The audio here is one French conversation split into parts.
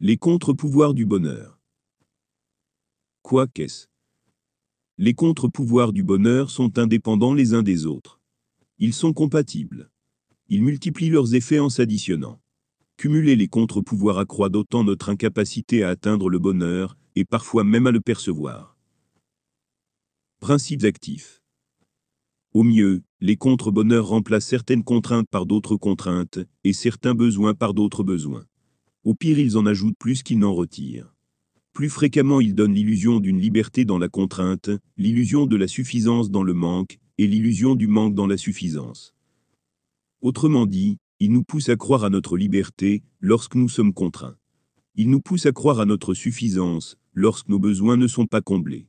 Les contre-pouvoirs du bonheur. Quoi qu'est-ce Les contre-pouvoirs du bonheur sont indépendants les uns des autres. Ils sont compatibles. Ils multiplient leurs effets en s'additionnant. Cumuler les contre-pouvoirs accroît d'autant notre incapacité à atteindre le bonheur, et parfois même à le percevoir. Principes actifs. Au mieux, les contre-bonheurs remplacent certaines contraintes par d'autres contraintes, et certains besoins par d'autres besoins. Au pire, ils en ajoutent plus qu'ils n'en retirent. Plus fréquemment, ils donnent l'illusion d'une liberté dans la contrainte, l'illusion de la suffisance dans le manque, et l'illusion du manque dans la suffisance. Autrement dit, ils nous poussent à croire à notre liberté lorsque nous sommes contraints. Ils nous poussent à croire à notre suffisance lorsque nos besoins ne sont pas comblés.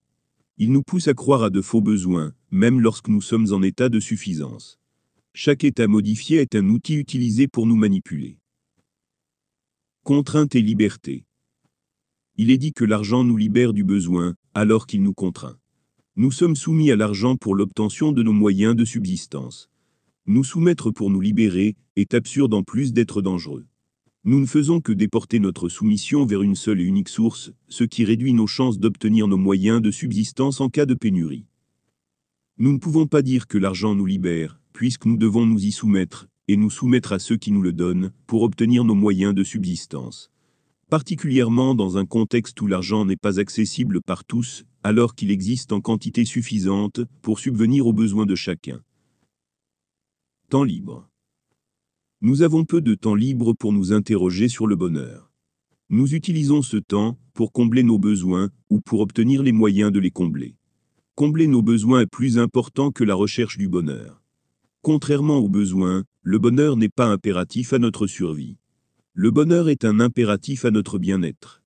Il nous pousse à croire à de faux besoins, même lorsque nous sommes en état de suffisance. Chaque état modifié est un outil utilisé pour nous manipuler. Contrainte et liberté. Il est dit que l'argent nous libère du besoin, alors qu'il nous contraint. Nous sommes soumis à l'argent pour l'obtention de nos moyens de subsistance. Nous soumettre pour nous libérer est absurde en plus d'être dangereux. Nous ne faisons que déporter notre soumission vers une seule et unique source, ce qui réduit nos chances d'obtenir nos moyens de subsistance en cas de pénurie. Nous ne pouvons pas dire que l'argent nous libère, puisque nous devons nous y soumettre, et nous soumettre à ceux qui nous le donnent, pour obtenir nos moyens de subsistance. Particulièrement dans un contexte où l'argent n'est pas accessible par tous, alors qu'il existe en quantité suffisante pour subvenir aux besoins de chacun. Temps libre. Nous avons peu de temps libre pour nous interroger sur le bonheur. Nous utilisons ce temps pour combler nos besoins ou pour obtenir les moyens de les combler. Combler nos besoins est plus important que la recherche du bonheur. Contrairement aux besoins, le bonheur n'est pas impératif à notre survie. Le bonheur est un impératif à notre bien-être.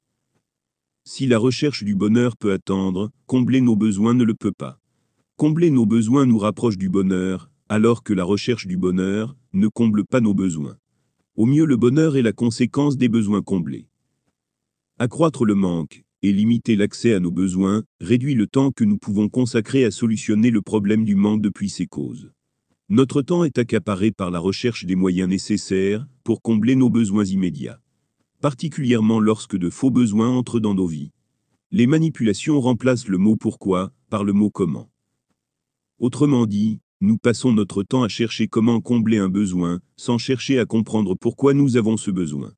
Si la recherche du bonheur peut attendre, combler nos besoins ne le peut pas. Combler nos besoins nous rapproche du bonheur, alors que la recherche du bonheur ne comble pas nos besoins. Au mieux le bonheur est la conséquence des besoins comblés. Accroître le manque et limiter l'accès à nos besoins réduit le temps que nous pouvons consacrer à solutionner le problème du manque depuis ses causes. Notre temps est accaparé par la recherche des moyens nécessaires pour combler nos besoins immédiats, particulièrement lorsque de faux besoins entrent dans nos vies. Les manipulations remplacent le mot pourquoi par le mot comment. Autrement dit, nous passons notre temps à chercher comment combler un besoin, sans chercher à comprendre pourquoi nous avons ce besoin.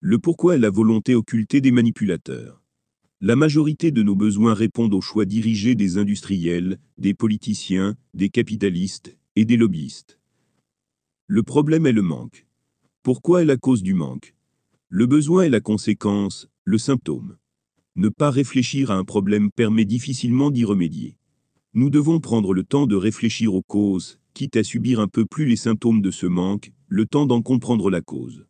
Le pourquoi est la volonté occultée des manipulateurs. La majorité de nos besoins répondent aux choix dirigés des industriels, des politiciens, des capitalistes et des lobbyistes. Le problème est le manque. Pourquoi est la cause du manque? Le besoin est la conséquence, le symptôme. Ne pas réfléchir à un problème permet difficilement d'y remédier. Nous devons prendre le temps de réfléchir aux causes, quitte à subir un peu plus les symptômes de ce manque, le temps d'en comprendre la cause.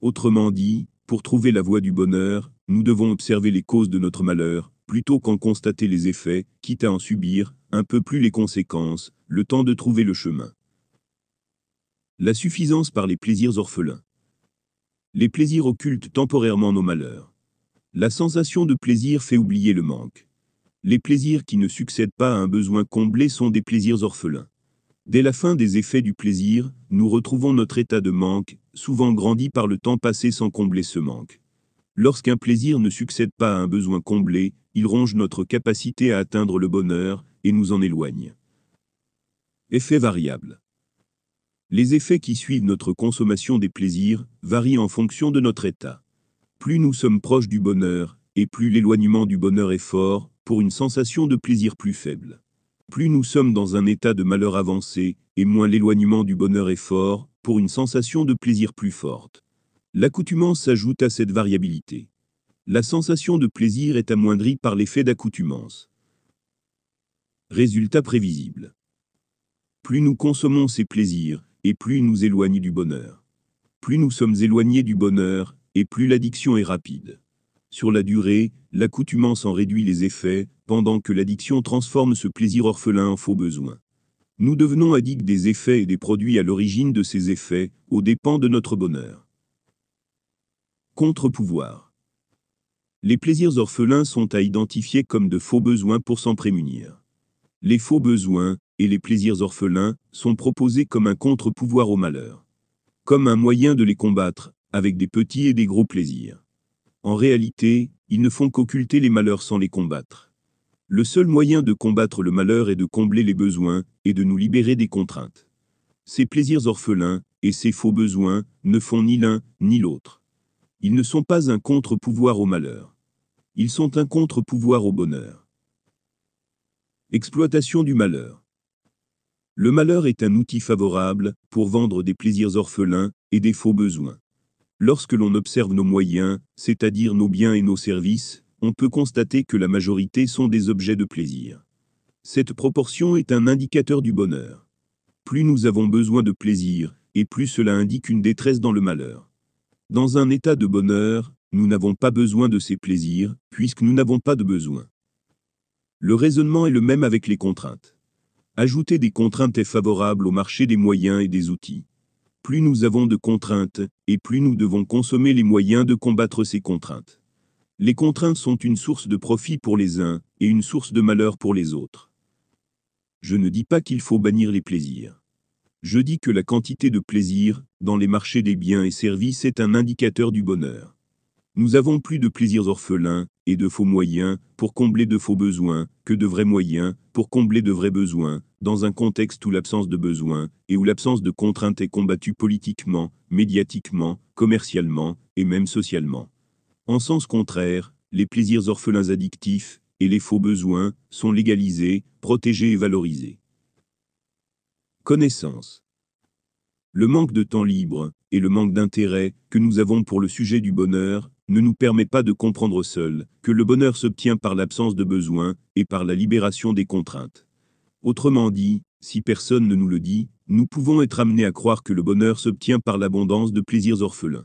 Autrement dit, pour trouver la voie du bonheur, nous devons observer les causes de notre malheur, plutôt qu'en constater les effets, quitte à en subir, un peu plus les conséquences, le temps de trouver le chemin. La suffisance par les plaisirs orphelins. Les plaisirs occultent temporairement nos malheurs. La sensation de plaisir fait oublier le manque. Les plaisirs qui ne succèdent pas à un besoin comblé sont des plaisirs orphelins. Dès la fin des effets du plaisir, nous retrouvons notre état de manque, souvent grandi par le temps passé sans combler ce manque. Lorsqu'un plaisir ne succède pas à un besoin comblé, il ronge notre capacité à atteindre le bonheur, et nous en éloigne. Effets variables. Les effets qui suivent notre consommation des plaisirs varient en fonction de notre état. Plus nous sommes proches du bonheur, et plus l'éloignement du bonheur est fort, pour une sensation de plaisir plus faible. Plus nous sommes dans un état de malheur avancé, et moins l'éloignement du bonheur est fort, pour une sensation de plaisir plus forte. L'accoutumance s'ajoute à cette variabilité. La sensation de plaisir est amoindrie par l'effet d'accoutumance. Résultat prévisible. Plus nous consommons ces plaisirs, et plus ils nous éloignent du bonheur. Plus nous sommes éloignés du bonheur, et plus l'addiction est rapide. Sur la durée, l'accoutumance en réduit les effets, pendant que l'addiction transforme ce plaisir orphelin en faux besoin. Nous devenons addicts des effets et des produits à l'origine de ces effets, aux dépens de notre bonheur. Contre-pouvoir. Les plaisirs orphelins sont à identifier comme de faux besoins pour s'en prémunir. Les faux besoins, et les plaisirs orphelins, sont proposés comme un contre-pouvoir au malheur. Comme un moyen de les combattre, avec des petits et des gros plaisirs. En réalité, ils ne font qu'occulter les malheurs sans les combattre. Le seul moyen de combattre le malheur est de combler les besoins et de nous libérer des contraintes. Ces plaisirs orphelins et ces faux besoins ne font ni l'un ni l'autre. Ils ne sont pas un contre-pouvoir au malheur. Ils sont un contre-pouvoir au bonheur. Exploitation du malheur. Le malheur est un outil favorable pour vendre des plaisirs orphelins et des faux besoins. Lorsque l'on observe nos moyens, c'est-à-dire nos biens et nos services, on peut constater que la majorité sont des objets de plaisir. Cette proportion est un indicateur du bonheur. Plus nous avons besoin de plaisir, et plus cela indique une détresse dans le malheur. Dans un état de bonheur, nous n'avons pas besoin de ces plaisirs, puisque nous n'avons pas de besoin. Le raisonnement est le même avec les contraintes. Ajouter des contraintes est favorable au marché des moyens et des outils plus nous avons de contraintes, et plus nous devons consommer les moyens de combattre ces contraintes. Les contraintes sont une source de profit pour les uns, et une source de malheur pour les autres. Je ne dis pas qu'il faut bannir les plaisirs. Je dis que la quantité de plaisir, dans les marchés des biens et services est un indicateur du bonheur. Nous avons plus de plaisirs orphelins, et de faux moyens, pour combler de faux besoins, que de vrais moyens, pour combler de vrais besoins, dans un contexte où l'absence de besoins et où l'absence de contraintes est combattue politiquement, médiatiquement, commercialement et même socialement. En sens contraire, les plaisirs orphelins addictifs et les faux besoins sont légalisés, protégés et valorisés. Connaissance. Le manque de temps libre et le manque d'intérêt que nous avons pour le sujet du bonheur ne nous permet pas de comprendre seul que le bonheur s'obtient par l'absence de besoins et par la libération des contraintes. Autrement dit, si personne ne nous le dit, nous pouvons être amenés à croire que le bonheur s'obtient par l'abondance de plaisirs orphelins.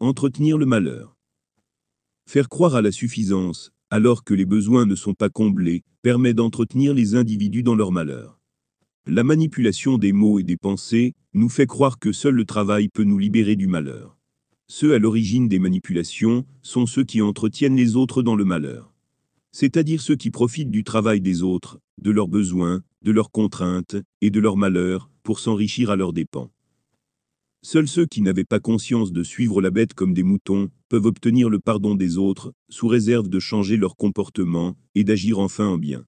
Entretenir le malheur. Faire croire à la suffisance, alors que les besoins ne sont pas comblés, permet d'entretenir les individus dans leur malheur. La manipulation des mots et des pensées nous fait croire que seul le travail peut nous libérer du malheur. Ceux à l'origine des manipulations sont ceux qui entretiennent les autres dans le malheur c'est-à-dire ceux qui profitent du travail des autres, de leurs besoins, de leurs contraintes et de leurs malheurs, pour s'enrichir à leurs dépens. Seuls ceux qui n'avaient pas conscience de suivre la bête comme des moutons peuvent obtenir le pardon des autres, sous réserve de changer leur comportement et d'agir enfin en bien.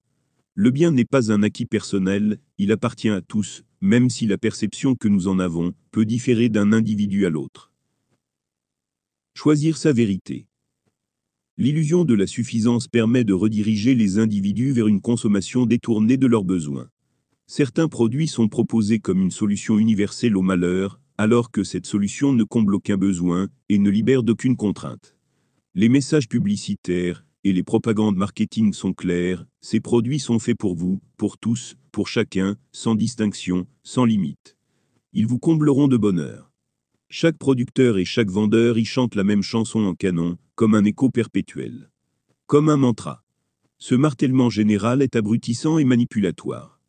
Le bien n'est pas un acquis personnel, il appartient à tous, même si la perception que nous en avons peut différer d'un individu à l'autre. Choisir sa vérité. L'illusion de la suffisance permet de rediriger les individus vers une consommation détournée de leurs besoins. Certains produits sont proposés comme une solution universelle au malheur, alors que cette solution ne comble aucun besoin et ne libère d'aucune contrainte. Les messages publicitaires et les propagandes marketing sont clairs, ces produits sont faits pour vous, pour tous, pour chacun, sans distinction, sans limite. Ils vous combleront de bonheur. Chaque producteur et chaque vendeur y chante la même chanson en canon, comme un écho perpétuel. Comme un mantra. Ce martèlement général est abrutissant et manipulatoire.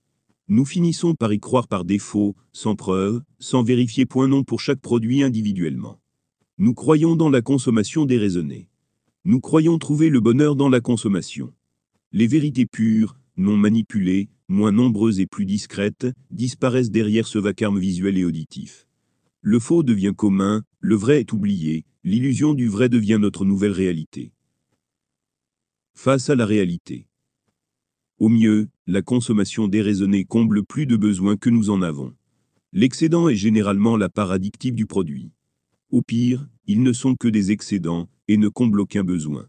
Nous finissons par y croire par défaut, sans preuve, sans vérifier point non pour chaque produit individuellement. Nous croyons dans la consommation déraisonnée. Nous croyons trouver le bonheur dans la consommation. Les vérités pures, non manipulées, moins nombreuses et plus discrètes, disparaissent derrière ce vacarme visuel et auditif. Le faux devient commun, le vrai est oublié, l'illusion du vrai devient notre nouvelle réalité. Face à la réalité. Au mieux, la consommation déraisonnée comble plus de besoins que nous en avons. L'excédent est généralement la part addictive du produit. Au pire, ils ne sont que des excédents et ne comblent aucun besoin.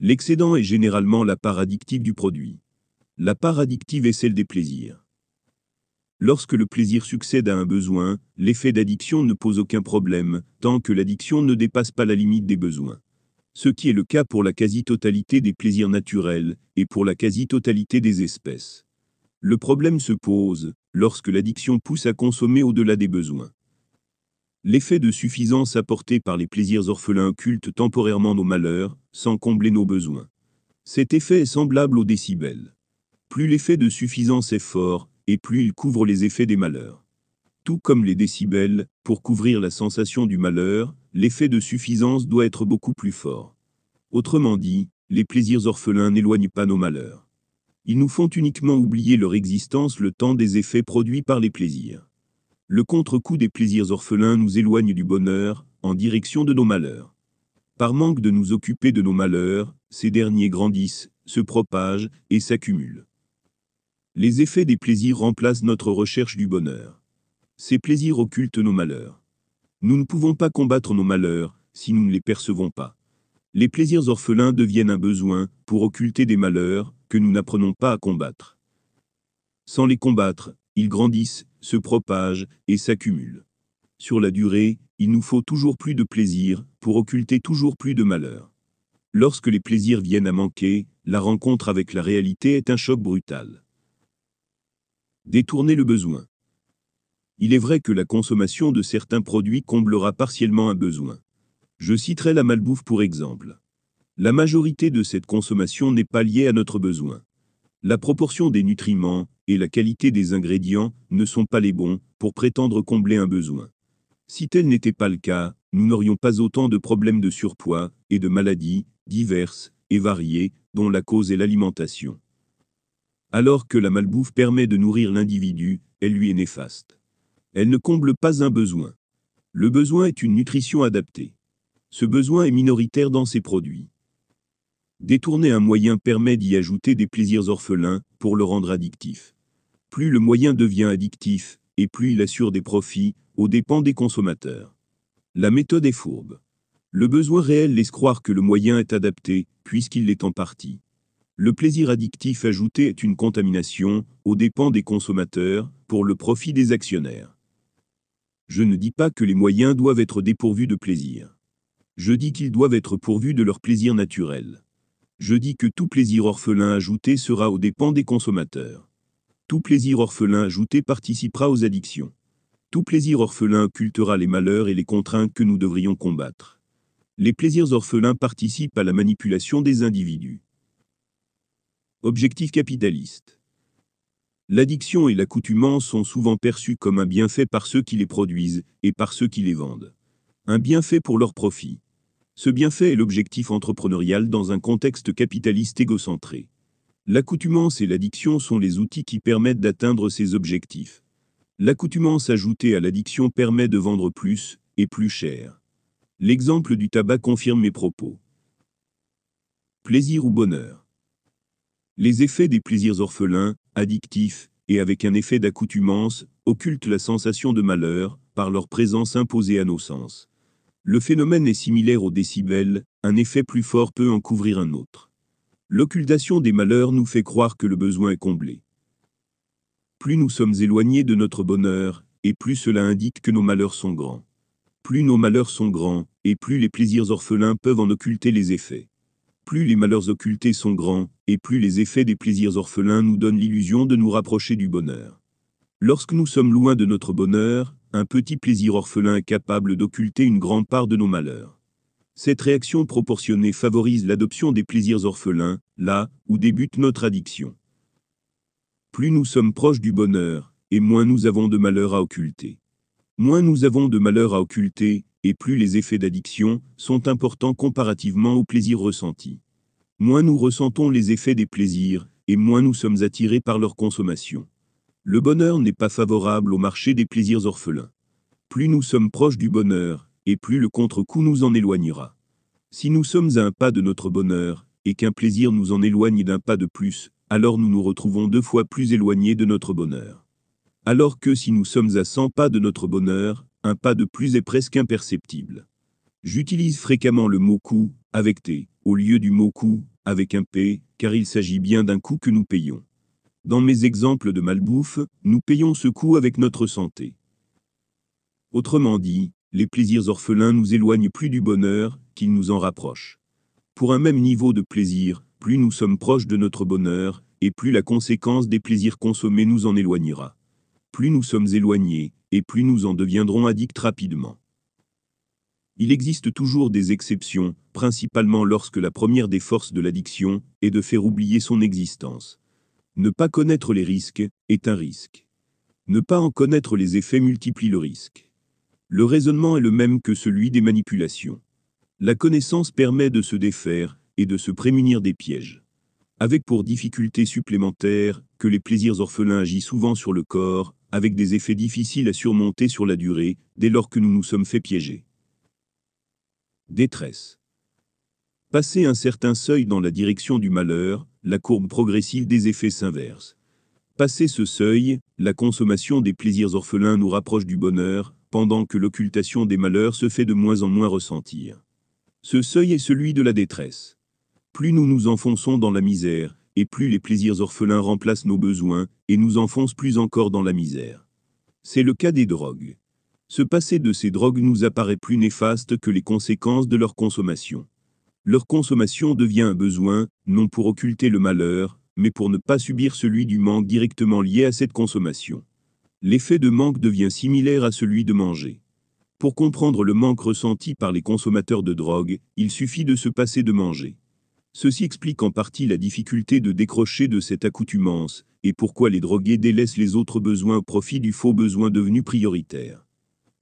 L'excédent est généralement la part addictive du produit. La part addictive est celle des plaisirs. Lorsque le plaisir succède à un besoin, l'effet d'addiction ne pose aucun problème, tant que l'addiction ne dépasse pas la limite des besoins. Ce qui est le cas pour la quasi-totalité des plaisirs naturels, et pour la quasi-totalité des espèces. Le problème se pose, lorsque l'addiction pousse à consommer au-delà des besoins. L'effet de suffisance apporté par les plaisirs orphelins occulte temporairement nos malheurs, sans combler nos besoins. Cet effet est semblable au décibel. Plus l'effet de suffisance est fort, et plus il couvre les effets des malheurs. Tout comme les décibels, pour couvrir la sensation du malheur, l'effet de suffisance doit être beaucoup plus fort. Autrement dit, les plaisirs orphelins n'éloignent pas nos malheurs. Ils nous font uniquement oublier leur existence le temps des effets produits par les plaisirs. Le contre-coup des plaisirs orphelins nous éloigne du bonheur, en direction de nos malheurs. Par manque de nous occuper de nos malheurs, ces derniers grandissent, se propagent et s'accumulent. Les effets des plaisirs remplacent notre recherche du bonheur. Ces plaisirs occultent nos malheurs. Nous ne pouvons pas combattre nos malheurs si nous ne les percevons pas. Les plaisirs orphelins deviennent un besoin pour occulter des malheurs que nous n'apprenons pas à combattre. Sans les combattre, ils grandissent, se propagent et s'accumulent. Sur la durée, il nous faut toujours plus de plaisir pour occulter toujours plus de malheurs. Lorsque les plaisirs viennent à manquer, la rencontre avec la réalité est un choc brutal. Détourner le besoin. Il est vrai que la consommation de certains produits comblera partiellement un besoin. Je citerai la malbouffe pour exemple. La majorité de cette consommation n'est pas liée à notre besoin. La proportion des nutriments et la qualité des ingrédients ne sont pas les bons pour prétendre combler un besoin. Si tel n'était pas le cas, nous n'aurions pas autant de problèmes de surpoids et de maladies diverses et variées dont la cause est l'alimentation. Alors que la malbouffe permet de nourrir l'individu, elle lui est néfaste. Elle ne comble pas un besoin. Le besoin est une nutrition adaptée. Ce besoin est minoritaire dans ces produits. Détourner un moyen permet d'y ajouter des plaisirs orphelins pour le rendre addictif. Plus le moyen devient addictif, et plus il assure des profits, aux dépens des consommateurs. La méthode est fourbe. Le besoin réel laisse croire que le moyen est adapté, puisqu'il l'est en partie. Le plaisir addictif ajouté est une contamination, aux dépens des consommateurs, pour le profit des actionnaires. Je ne dis pas que les moyens doivent être dépourvus de plaisir. Je dis qu'ils doivent être pourvus de leur plaisir naturel. Je dis que tout plaisir orphelin ajouté sera aux dépens des consommateurs. Tout plaisir orphelin ajouté participera aux addictions. Tout plaisir orphelin occultera les malheurs et les contraintes que nous devrions combattre. Les plaisirs orphelins participent à la manipulation des individus. Objectif capitaliste. L'addiction et l'accoutumance sont souvent perçus comme un bienfait par ceux qui les produisent et par ceux qui les vendent. Un bienfait pour leur profit. Ce bienfait est l'objectif entrepreneurial dans un contexte capitaliste égocentré. L'accoutumance et l'addiction sont les outils qui permettent d'atteindre ces objectifs. L'accoutumance ajoutée à l'addiction permet de vendre plus et plus cher. L'exemple du tabac confirme mes propos. Plaisir ou bonheur. Les effets des plaisirs orphelins, addictifs, et avec un effet d'accoutumance, occultent la sensation de malheur, par leur présence imposée à nos sens. Le phénomène est similaire au décibel, un effet plus fort peut en couvrir un autre. L'occultation des malheurs nous fait croire que le besoin est comblé. Plus nous sommes éloignés de notre bonheur, et plus cela indique que nos malheurs sont grands. Plus nos malheurs sont grands, et plus les plaisirs orphelins peuvent en occulter les effets. Plus les malheurs occultés sont grands, et plus les effets des plaisirs orphelins nous donnent l'illusion de nous rapprocher du bonheur. Lorsque nous sommes loin de notre bonheur, un petit plaisir orphelin est capable d'occulter une grande part de nos malheurs. Cette réaction proportionnée favorise l'adoption des plaisirs orphelins, là où débute notre addiction. Plus nous sommes proches du bonheur, et moins nous avons de malheurs à occulter. Moins nous avons de malheurs à occulter, et plus les effets d'addiction sont importants comparativement aux plaisirs ressentis. Moins nous ressentons les effets des plaisirs, et moins nous sommes attirés par leur consommation. Le bonheur n'est pas favorable au marché des plaisirs orphelins. Plus nous sommes proches du bonheur, et plus le contre-coup nous en éloignera. Si nous sommes à un pas de notre bonheur, et qu'un plaisir nous en éloigne d'un pas de plus, alors nous nous retrouvons deux fois plus éloignés de notre bonheur. Alors que si nous sommes à 100 pas de notre bonheur, un pas de plus est presque imperceptible. J'utilise fréquemment le mot coût, avec T, au lieu du mot coût, avec un P, car il s'agit bien d'un coût que nous payons. Dans mes exemples de malbouffe, nous payons ce coût avec notre santé. Autrement dit, les plaisirs orphelins nous éloignent plus du bonheur qu'ils nous en rapprochent. Pour un même niveau de plaisir, plus nous sommes proches de notre bonheur, et plus la conséquence des plaisirs consommés nous en éloignera. Plus nous sommes éloignés, et plus nous en deviendrons addicts rapidement. Il existe toujours des exceptions, principalement lorsque la première des forces de l'addiction est de faire oublier son existence. Ne pas connaître les risques est un risque. Ne pas en connaître les effets multiplie le risque. Le raisonnement est le même que celui des manipulations. La connaissance permet de se défaire et de se prémunir des pièges. Avec pour difficulté supplémentaire que les plaisirs orphelins agissent souvent sur le corps, avec des effets difficiles à surmonter sur la durée, dès lors que nous nous sommes fait piéger. Détresse. Passer un certain seuil dans la direction du malheur, la courbe progressive des effets s'inverse. Passer ce seuil, la consommation des plaisirs orphelins nous rapproche du bonheur, pendant que l'occultation des malheurs se fait de moins en moins ressentir. Ce seuil est celui de la détresse. Plus nous nous enfonçons dans la misère, et plus les plaisirs orphelins remplacent nos besoins, et nous enfoncent plus encore dans la misère. C'est le cas des drogues. Se passer de ces drogues nous apparaît plus néfaste que les conséquences de leur consommation. Leur consommation devient un besoin, non pour occulter le malheur, mais pour ne pas subir celui du manque directement lié à cette consommation. L'effet de manque devient similaire à celui de manger. Pour comprendre le manque ressenti par les consommateurs de drogue, il suffit de se passer de manger. Ceci explique en partie la difficulté de décrocher de cette accoutumance, et pourquoi les drogués délaissent les autres besoins au profit du faux besoin devenu prioritaire.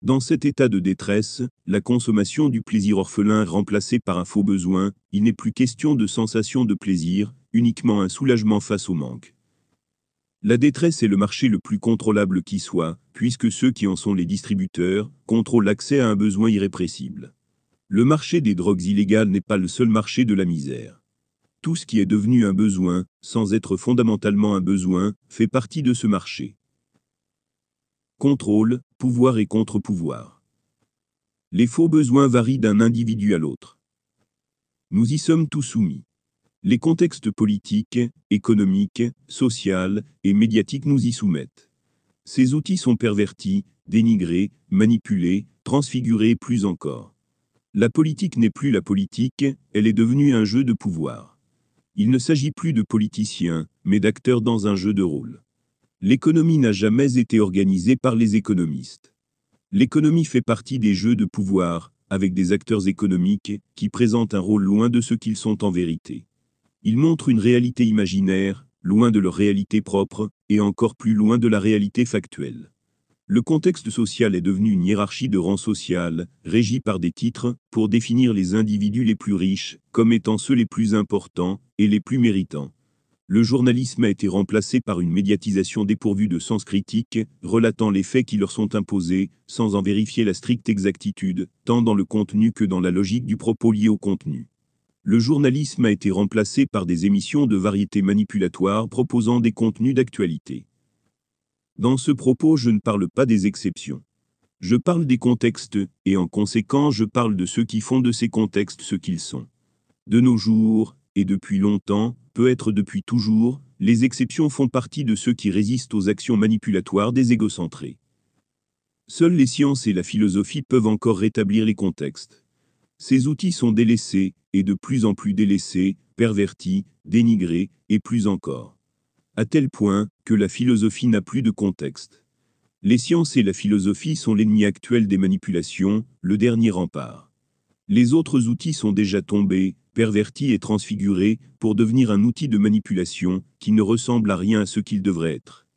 Dans cet état de détresse, la consommation du plaisir orphelin remplacée par un faux besoin, il n'est plus question de sensation de plaisir, uniquement un soulagement face au manque. La détresse est le marché le plus contrôlable qui soit, puisque ceux qui en sont les distributeurs contrôlent l'accès à un besoin irrépressible. Le marché des drogues illégales n'est pas le seul marché de la misère. Tout ce qui est devenu un besoin, sans être fondamentalement un besoin, fait partie de ce marché. Contrôle, pouvoir et contre-pouvoir. Les faux besoins varient d'un individu à l'autre. Nous y sommes tous soumis. Les contextes politiques, économiques, sociaux et médiatiques nous y soumettent. Ces outils sont pervertis, dénigrés, manipulés, transfigurés plus encore. La politique n'est plus la politique, elle est devenue un jeu de pouvoir. Il ne s'agit plus de politiciens, mais d'acteurs dans un jeu de rôle. L'économie n'a jamais été organisée par les économistes. L'économie fait partie des jeux de pouvoir, avec des acteurs économiques qui présentent un rôle loin de ce qu'ils sont en vérité. Ils montrent une réalité imaginaire, loin de leur réalité propre, et encore plus loin de la réalité factuelle. Le contexte social est devenu une hiérarchie de rang social, régie par des titres, pour définir les individus les plus riches, comme étant ceux les plus importants, et les plus méritants. Le journalisme a été remplacé par une médiatisation dépourvue de sens critique, relatant les faits qui leur sont imposés, sans en vérifier la stricte exactitude, tant dans le contenu que dans la logique du propos lié au contenu. Le journalisme a été remplacé par des émissions de variété manipulatoires proposant des contenus d'actualité. Dans ce propos, je ne parle pas des exceptions. Je parle des contextes, et en conséquence, je parle de ceux qui font de ces contextes ce qu'ils sont. De nos jours, et depuis longtemps, peut-être depuis toujours, les exceptions font partie de ceux qui résistent aux actions manipulatoires des égocentrés. Seules les sciences et la philosophie peuvent encore rétablir les contextes. Ces outils sont délaissés, et de plus en plus délaissés, pervertis, dénigrés, et plus encore à tel point que la philosophie n'a plus de contexte. Les sciences et la philosophie sont l'ennemi actuel des manipulations, le dernier rempart. Les autres outils sont déjà tombés, pervertis et transfigurés, pour devenir un outil de manipulation qui ne ressemble à rien à ce qu'il devrait être.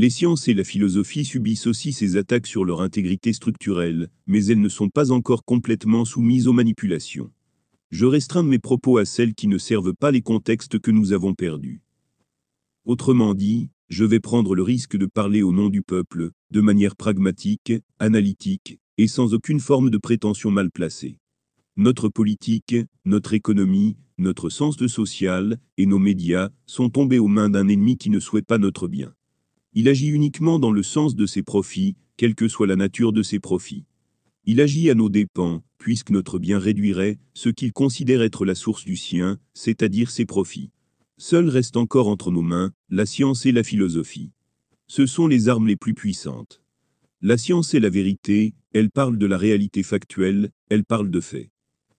Les sciences et la philosophie subissent aussi ces attaques sur leur intégrité structurelle, mais elles ne sont pas encore complètement soumises aux manipulations. Je restreins mes propos à celles qui ne servent pas les contextes que nous avons perdus. Autrement dit, je vais prendre le risque de parler au nom du peuple, de manière pragmatique, analytique, et sans aucune forme de prétention mal placée. Notre politique, notre économie, notre sens de social, et nos médias, sont tombés aux mains d'un ennemi qui ne souhaite pas notre bien. Il agit uniquement dans le sens de ses profits, quelle que soit la nature de ses profits. Il agit à nos dépens, puisque notre bien réduirait ce qu'il considère être la source du sien, c'est-à-dire ses profits. Seul reste encore entre nos mains la science et la philosophie. Ce sont les armes les plus puissantes. La science est la vérité, elle parle de la réalité factuelle, elle parle de faits.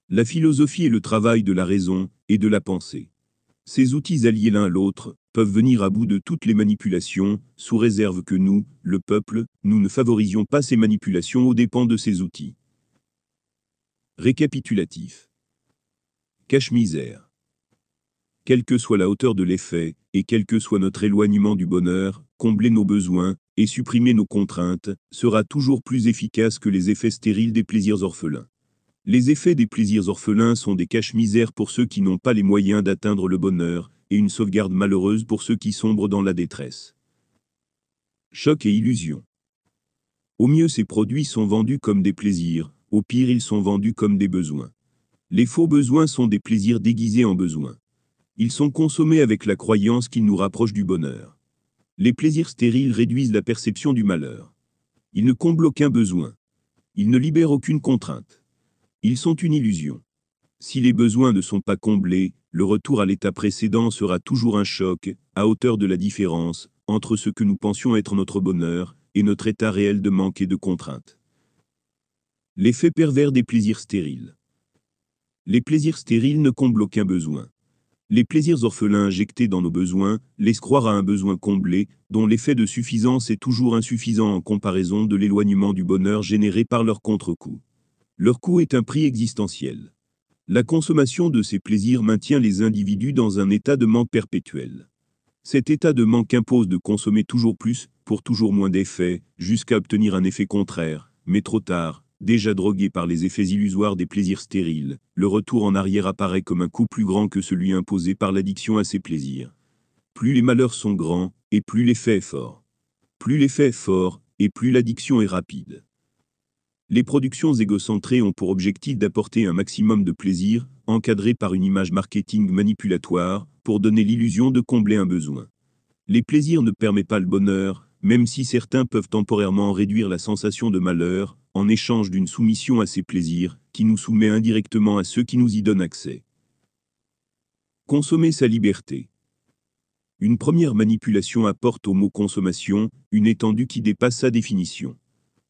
La philosophie est le travail de la raison et de la pensée. Ces outils alliés l'un à l'autre peuvent venir à bout de toutes les manipulations, sous réserve que nous, le peuple, nous ne favorisions pas ces manipulations aux dépens de ces outils. Récapitulatif. Cache-misère quelle que soit la hauteur de l'effet, et quel que soit notre éloignement du bonheur, combler nos besoins, et supprimer nos contraintes, sera toujours plus efficace que les effets stériles des plaisirs orphelins. Les effets des plaisirs orphelins sont des caches-misères pour ceux qui n'ont pas les moyens d'atteindre le bonheur, et une sauvegarde malheureuse pour ceux qui sombrent dans la détresse. Choc et illusion. Au mieux ces produits sont vendus comme des plaisirs, au pire ils sont vendus comme des besoins. Les faux besoins sont des plaisirs déguisés en besoins. Ils sont consommés avec la croyance qu'ils nous rapprochent du bonheur. Les plaisirs stériles réduisent la perception du malheur. Ils ne comblent aucun besoin. Ils ne libèrent aucune contrainte. Ils sont une illusion. Si les besoins ne sont pas comblés, le retour à l'état précédent sera toujours un choc, à hauteur de la différence, entre ce que nous pensions être notre bonheur, et notre état réel de manque et de contrainte. L'effet pervers des plaisirs stériles. Les plaisirs stériles ne comblent aucun besoin. Les plaisirs orphelins injectés dans nos besoins laissent croire à un besoin comblé, dont l'effet de suffisance est toujours insuffisant en comparaison de l'éloignement du bonheur généré par leur contre-coup. Leur coût est un prix existentiel. La consommation de ces plaisirs maintient les individus dans un état de manque perpétuel. Cet état de manque impose de consommer toujours plus, pour toujours moins d'effets, jusqu'à obtenir un effet contraire, mais trop tard, Déjà drogué par les effets illusoires des plaisirs stériles, le retour en arrière apparaît comme un coup plus grand que celui imposé par l'addiction à ces plaisirs. Plus les malheurs sont grands, et plus l'effet est fort. Plus l'effet est fort, et plus l'addiction est rapide. Les productions égocentrées ont pour objectif d'apporter un maximum de plaisir, encadré par une image marketing manipulatoire, pour donner l'illusion de combler un besoin. Les plaisirs ne permettent pas le bonheur, même si certains peuvent temporairement réduire la sensation de malheur, en échange d'une soumission à ces plaisirs, qui nous soumet indirectement à ceux qui nous y donnent accès. Consommer sa liberté. Une première manipulation apporte au mot consommation une étendue qui dépasse sa définition.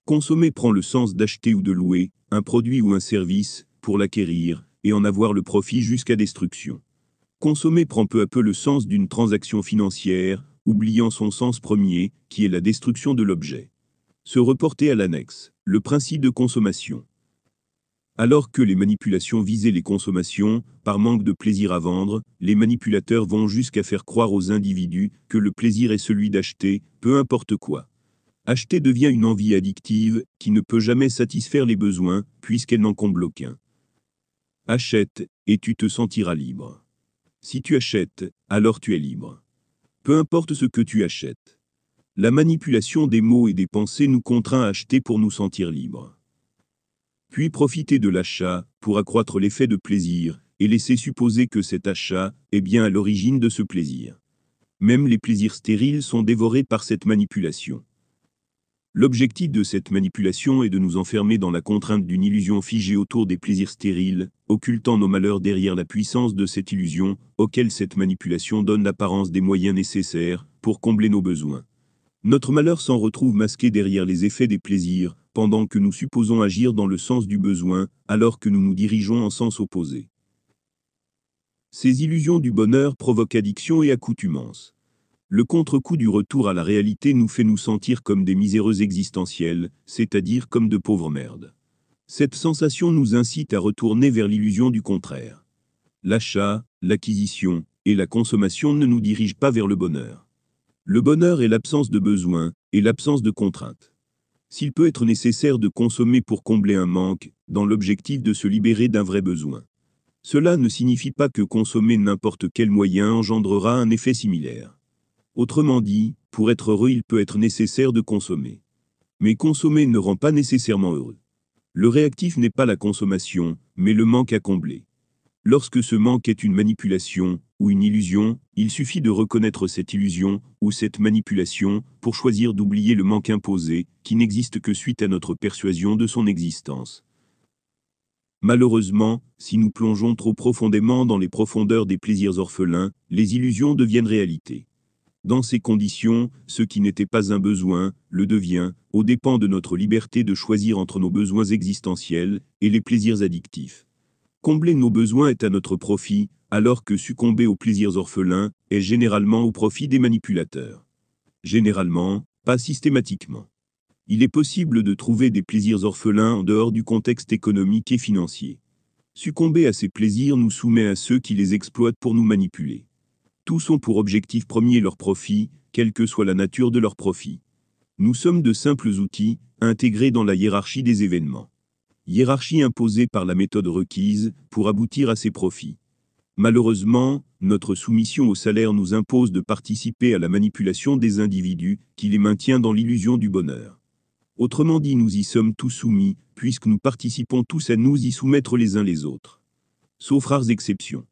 Consommer prend le sens d'acheter ou de louer, un produit ou un service, pour l'acquérir, et en avoir le profit jusqu'à destruction. Consommer prend peu à peu le sens d'une transaction financière, oubliant son sens premier, qui est la destruction de l'objet. Se reporter à l'annexe, le principe de consommation. Alors que les manipulations visaient les consommations, par manque de plaisir à vendre, les manipulateurs vont jusqu'à faire croire aux individus que le plaisir est celui d'acheter, peu importe quoi. Acheter devient une envie addictive, qui ne peut jamais satisfaire les besoins, puisqu'elle n'en comble aucun. Achète, et tu te sentiras libre. Si tu achètes, alors tu es libre. Peu importe ce que tu achètes. La manipulation des mots et des pensées nous contraint à acheter pour nous sentir libres. Puis profiter de l'achat pour accroître l'effet de plaisir et laisser supposer que cet achat est bien à l'origine de ce plaisir. Même les plaisirs stériles sont dévorés par cette manipulation. L'objectif de cette manipulation est de nous enfermer dans la contrainte d'une illusion figée autour des plaisirs stériles, occultant nos malheurs derrière la puissance de cette illusion, auquel cette manipulation donne l'apparence des moyens nécessaires pour combler nos besoins. Notre malheur s'en retrouve masqué derrière les effets des plaisirs, pendant que nous supposons agir dans le sens du besoin, alors que nous nous dirigeons en sens opposé. Ces illusions du bonheur provoquent addiction et accoutumance. Le contre-coup du retour à la réalité nous fait nous sentir comme des miséreux existentiels, c'est-à-dire comme de pauvres merdes. Cette sensation nous incite à retourner vers l'illusion du contraire. L'achat, l'acquisition et la consommation ne nous dirigent pas vers le bonheur. Le bonheur est l'absence de besoin et l'absence de contrainte. S'il peut être nécessaire de consommer pour combler un manque, dans l'objectif de se libérer d'un vrai besoin. Cela ne signifie pas que consommer n'importe quel moyen engendrera un effet similaire. Autrement dit, pour être heureux il peut être nécessaire de consommer. Mais consommer ne rend pas nécessairement heureux. Le réactif n'est pas la consommation, mais le manque à combler. Lorsque ce manque est une manipulation ou une illusion, il suffit de reconnaître cette illusion ou cette manipulation pour choisir d'oublier le manque imposé, qui n'existe que suite à notre persuasion de son existence. Malheureusement, si nous plongeons trop profondément dans les profondeurs des plaisirs orphelins, les illusions deviennent réalité. Dans ces conditions, ce qui n'était pas un besoin, le devient, au dépens de notre liberté de choisir entre nos besoins existentiels et les plaisirs addictifs. Combler nos besoins est à notre profit, alors que succomber aux plaisirs orphelins est généralement au profit des manipulateurs. Généralement, pas systématiquement. Il est possible de trouver des plaisirs orphelins en dehors du contexte économique et financier. Succomber à ces plaisirs nous soumet à ceux qui les exploitent pour nous manipuler. Tous ont pour objectif premier leur profit, quelle que soit la nature de leur profit. Nous sommes de simples outils, intégrés dans la hiérarchie des événements hiérarchie imposée par la méthode requise pour aboutir à ses profits. Malheureusement, notre soumission au salaire nous impose de participer à la manipulation des individus qui les maintient dans l'illusion du bonheur. Autrement dit, nous y sommes tous soumis, puisque nous participons tous à nous y soumettre les uns les autres. sauf rares exceptions.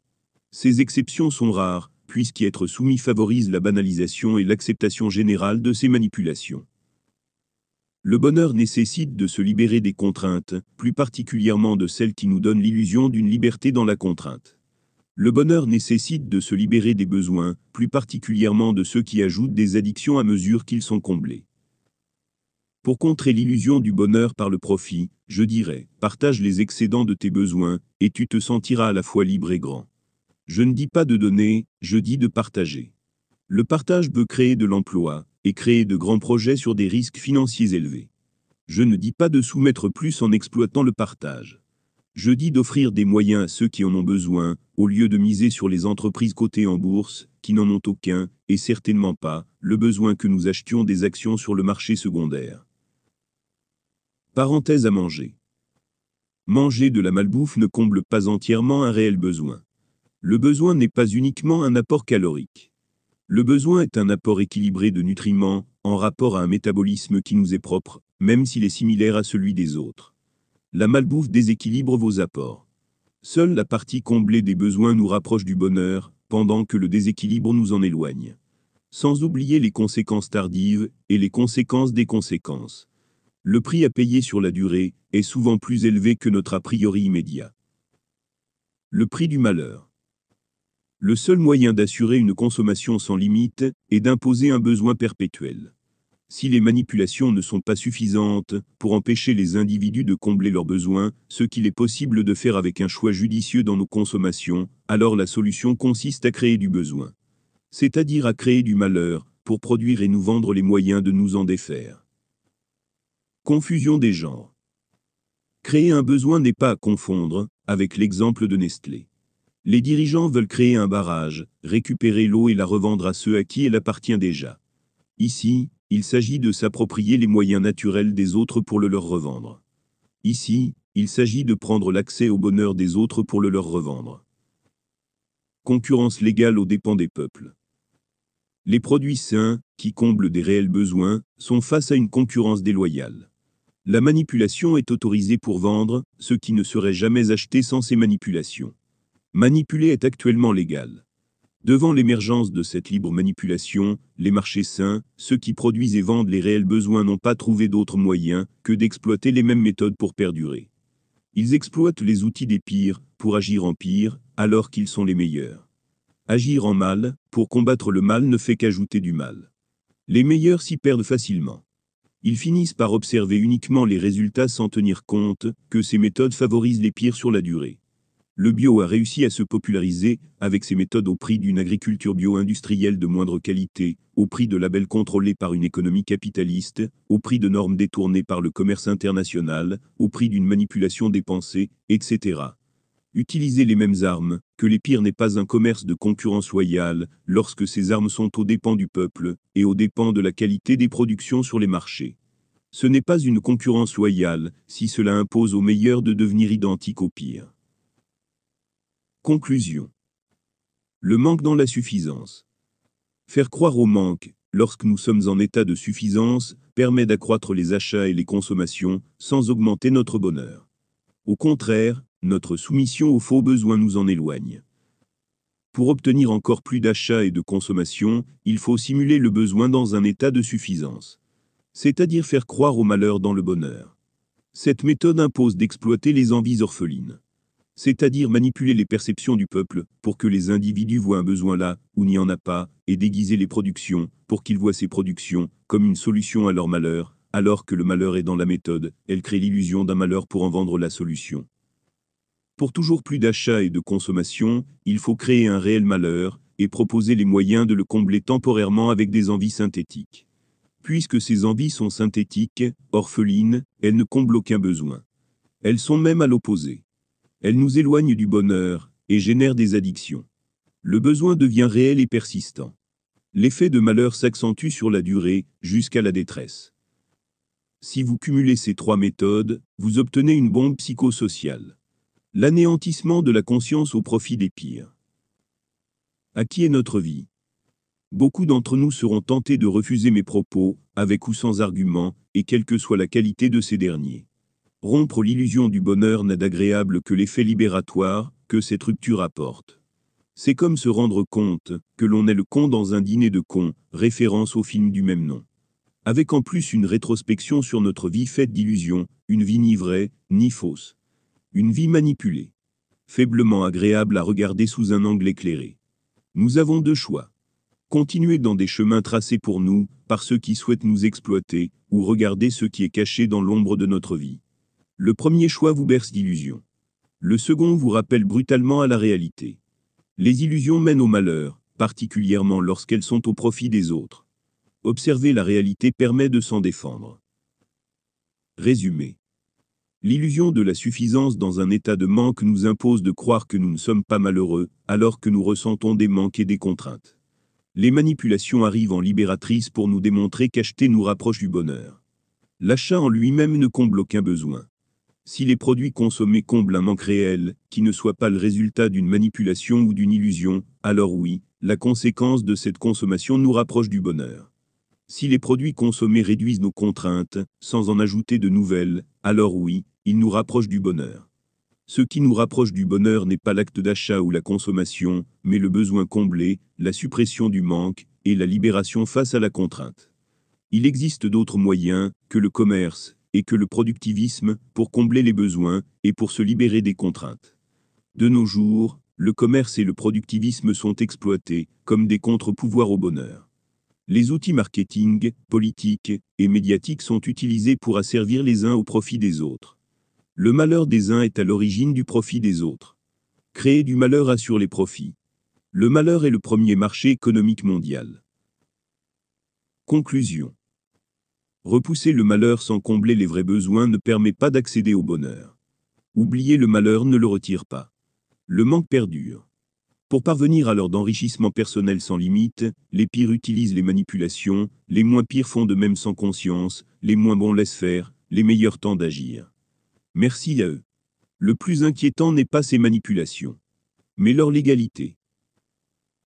Ces exceptions sont rares, puisqu'y être soumis favorise la banalisation et l'acceptation générale de ces manipulations. Le bonheur nécessite de se libérer des contraintes, plus particulièrement de celles qui nous donnent l'illusion d'une liberté dans la contrainte. Le bonheur nécessite de se libérer des besoins, plus particulièrement de ceux qui ajoutent des addictions à mesure qu'ils sont comblés. Pour contrer l'illusion du bonheur par le profit, je dirais, partage les excédents de tes besoins, et tu te sentiras à la fois libre et grand. Je ne dis pas de donner, je dis de partager. Le partage peut créer de l'emploi, et créer de grands projets sur des risques financiers élevés. Je ne dis pas de soumettre plus en exploitant le partage. Je dis d'offrir des moyens à ceux qui en ont besoin, au lieu de miser sur les entreprises cotées en bourse, qui n'en ont aucun, et certainement pas, le besoin que nous achetions des actions sur le marché secondaire. Parenthèse à manger. Manger de la malbouffe ne comble pas entièrement un réel besoin. Le besoin n'est pas uniquement un apport calorique. Le besoin est un apport équilibré de nutriments, en rapport à un métabolisme qui nous est propre, même s'il est similaire à celui des autres. La malbouffe déséquilibre vos apports. Seule la partie comblée des besoins nous rapproche du bonheur, pendant que le déséquilibre nous en éloigne. Sans oublier les conséquences tardives et les conséquences des conséquences le prix à payer sur la durée est souvent plus élevé que notre a priori immédiat. Le prix du malheur. Le seul moyen d'assurer une consommation sans limite est d'imposer un besoin perpétuel. Si les manipulations ne sont pas suffisantes pour empêcher les individus de combler leurs besoins, ce qu'il est possible de faire avec un choix judicieux dans nos consommations, alors la solution consiste à créer du besoin. C'est-à-dire à créer du malheur, pour produire et nous vendre les moyens de nous en défaire. Confusion des genres. Créer un besoin n'est pas à confondre avec l'exemple de Nestlé. Les dirigeants veulent créer un barrage, récupérer l'eau et la revendre à ceux à qui elle appartient déjà. Ici, il s'agit de s'approprier les moyens naturels des autres pour le leur revendre. Ici, il s'agit de prendre l'accès au bonheur des autres pour le leur revendre. Concurrence légale aux dépens des peuples. Les produits sains, qui comblent des réels besoins, sont face à une concurrence déloyale. La manipulation est autorisée pour vendre ce qui ne serait jamais acheté sans ces manipulations. Manipuler est actuellement légal. Devant l'émergence de cette libre manipulation, les marchés sains, ceux qui produisent et vendent les réels besoins n'ont pas trouvé d'autre moyen que d'exploiter les mêmes méthodes pour perdurer. Ils exploitent les outils des pires pour agir en pire, alors qu'ils sont les meilleurs. Agir en mal, pour combattre le mal ne fait qu'ajouter du mal. Les meilleurs s'y perdent facilement ils finissent par observer uniquement les résultats sans tenir compte que ces méthodes favorisent les pires sur la durée. Le bio a réussi à se populariser avec ses méthodes au prix d'une agriculture bio-industrielle de moindre qualité, au prix de labels contrôlés par une économie capitaliste, au prix de normes détournées par le commerce international, au prix d'une manipulation des pensées, etc. Utiliser les mêmes armes, que les pires n'est pas un commerce de concurrence loyale, lorsque ces armes sont aux dépens du peuple, et aux dépens de la qualité des productions sur les marchés. Ce n'est pas une concurrence loyale, si cela impose aux meilleurs de devenir identiques aux pires. Conclusion. Le manque dans la suffisance. Faire croire au manque, lorsque nous sommes en état de suffisance, permet d'accroître les achats et les consommations, sans augmenter notre bonheur. Au contraire, notre soumission aux faux besoins nous en éloigne. Pour obtenir encore plus d'achats et de consommation, il faut simuler le besoin dans un état de suffisance. C'est-à-dire faire croire au malheur dans le bonheur. Cette méthode impose d'exploiter les envies orphelines. C'est-à-dire manipuler les perceptions du peuple pour que les individus voient un besoin là où n'y en a pas, et déguiser les productions pour qu'ils voient ces productions comme une solution à leur malheur, alors que le malheur est dans la méthode, elle crée l'illusion d'un malheur pour en vendre la solution. Pour toujours plus d'achats et de consommation, il faut créer un réel malheur, et proposer les moyens de le combler temporairement avec des envies synthétiques. Puisque ces envies sont synthétiques, orphelines, elles ne comblent aucun besoin. Elles sont même à l'opposé. Elles nous éloignent du bonheur, et génèrent des addictions. Le besoin devient réel et persistant. L'effet de malheur s'accentue sur la durée, jusqu'à la détresse. Si vous cumulez ces trois méthodes, vous obtenez une bombe psychosociale. L'anéantissement de la conscience au profit des pires. À qui est notre vie? Beaucoup d'entre nous seront tentés de refuser mes propos, avec ou sans argument, et quelle que soit la qualité de ces derniers. Rompre l'illusion du bonheur n'a d'agréable que l'effet libératoire, que cette rupture apporte. C'est comme se rendre compte que l'on est le con dans un dîner de cons, référence au film du même nom. Avec en plus une rétrospection sur notre vie faite d'illusions, une vie ni vraie, ni fausse. Une vie manipulée. Faiblement agréable à regarder sous un angle éclairé. Nous avons deux choix. Continuer dans des chemins tracés pour nous, par ceux qui souhaitent nous exploiter, ou regarder ce qui est caché dans l'ombre de notre vie. Le premier choix vous berce d'illusions. Le second vous rappelle brutalement à la réalité. Les illusions mènent au malheur, particulièrement lorsqu'elles sont au profit des autres. Observer la réalité permet de s'en défendre. Résumé. L'illusion de la suffisance dans un état de manque nous impose de croire que nous ne sommes pas malheureux, alors que nous ressentons des manques et des contraintes les manipulations arrivent en libératrices pour nous démontrer qu'acheter nous rapproche du bonheur. L'achat en lui-même ne comble aucun besoin. Si les produits consommés comblent un manque réel, qui ne soit pas le résultat d'une manipulation ou d'une illusion, alors oui, la conséquence de cette consommation nous rapproche du bonheur. Si les produits consommés réduisent nos contraintes, sans en ajouter de nouvelles, alors oui, ils nous rapprochent du bonheur. Ce qui nous rapproche du bonheur n'est pas l'acte d'achat ou la consommation, mais le besoin comblé, la suppression du manque et la libération face à la contrainte. Il existe d'autres moyens que le commerce et que le productivisme pour combler les besoins et pour se libérer des contraintes. De nos jours, le commerce et le productivisme sont exploités comme des contre-pouvoirs au bonheur. Les outils marketing, politiques et médiatiques sont utilisés pour asservir les uns au profit des autres. Le malheur des uns est à l'origine du profit des autres. Créer du malheur assure les profits. Le malheur est le premier marché économique mondial. Conclusion. Repousser le malheur sans combler les vrais besoins ne permet pas d'accéder au bonheur. Oublier le malheur ne le retire pas. Le manque perdure. Pour parvenir à leur d'enrichissement personnel sans limite, les pires utilisent les manipulations, les moins pires font de même sans conscience, les moins bons laissent faire, les meilleurs temps d'agir. Merci à eux. Le plus inquiétant n'est pas ces manipulations, mais leur légalité.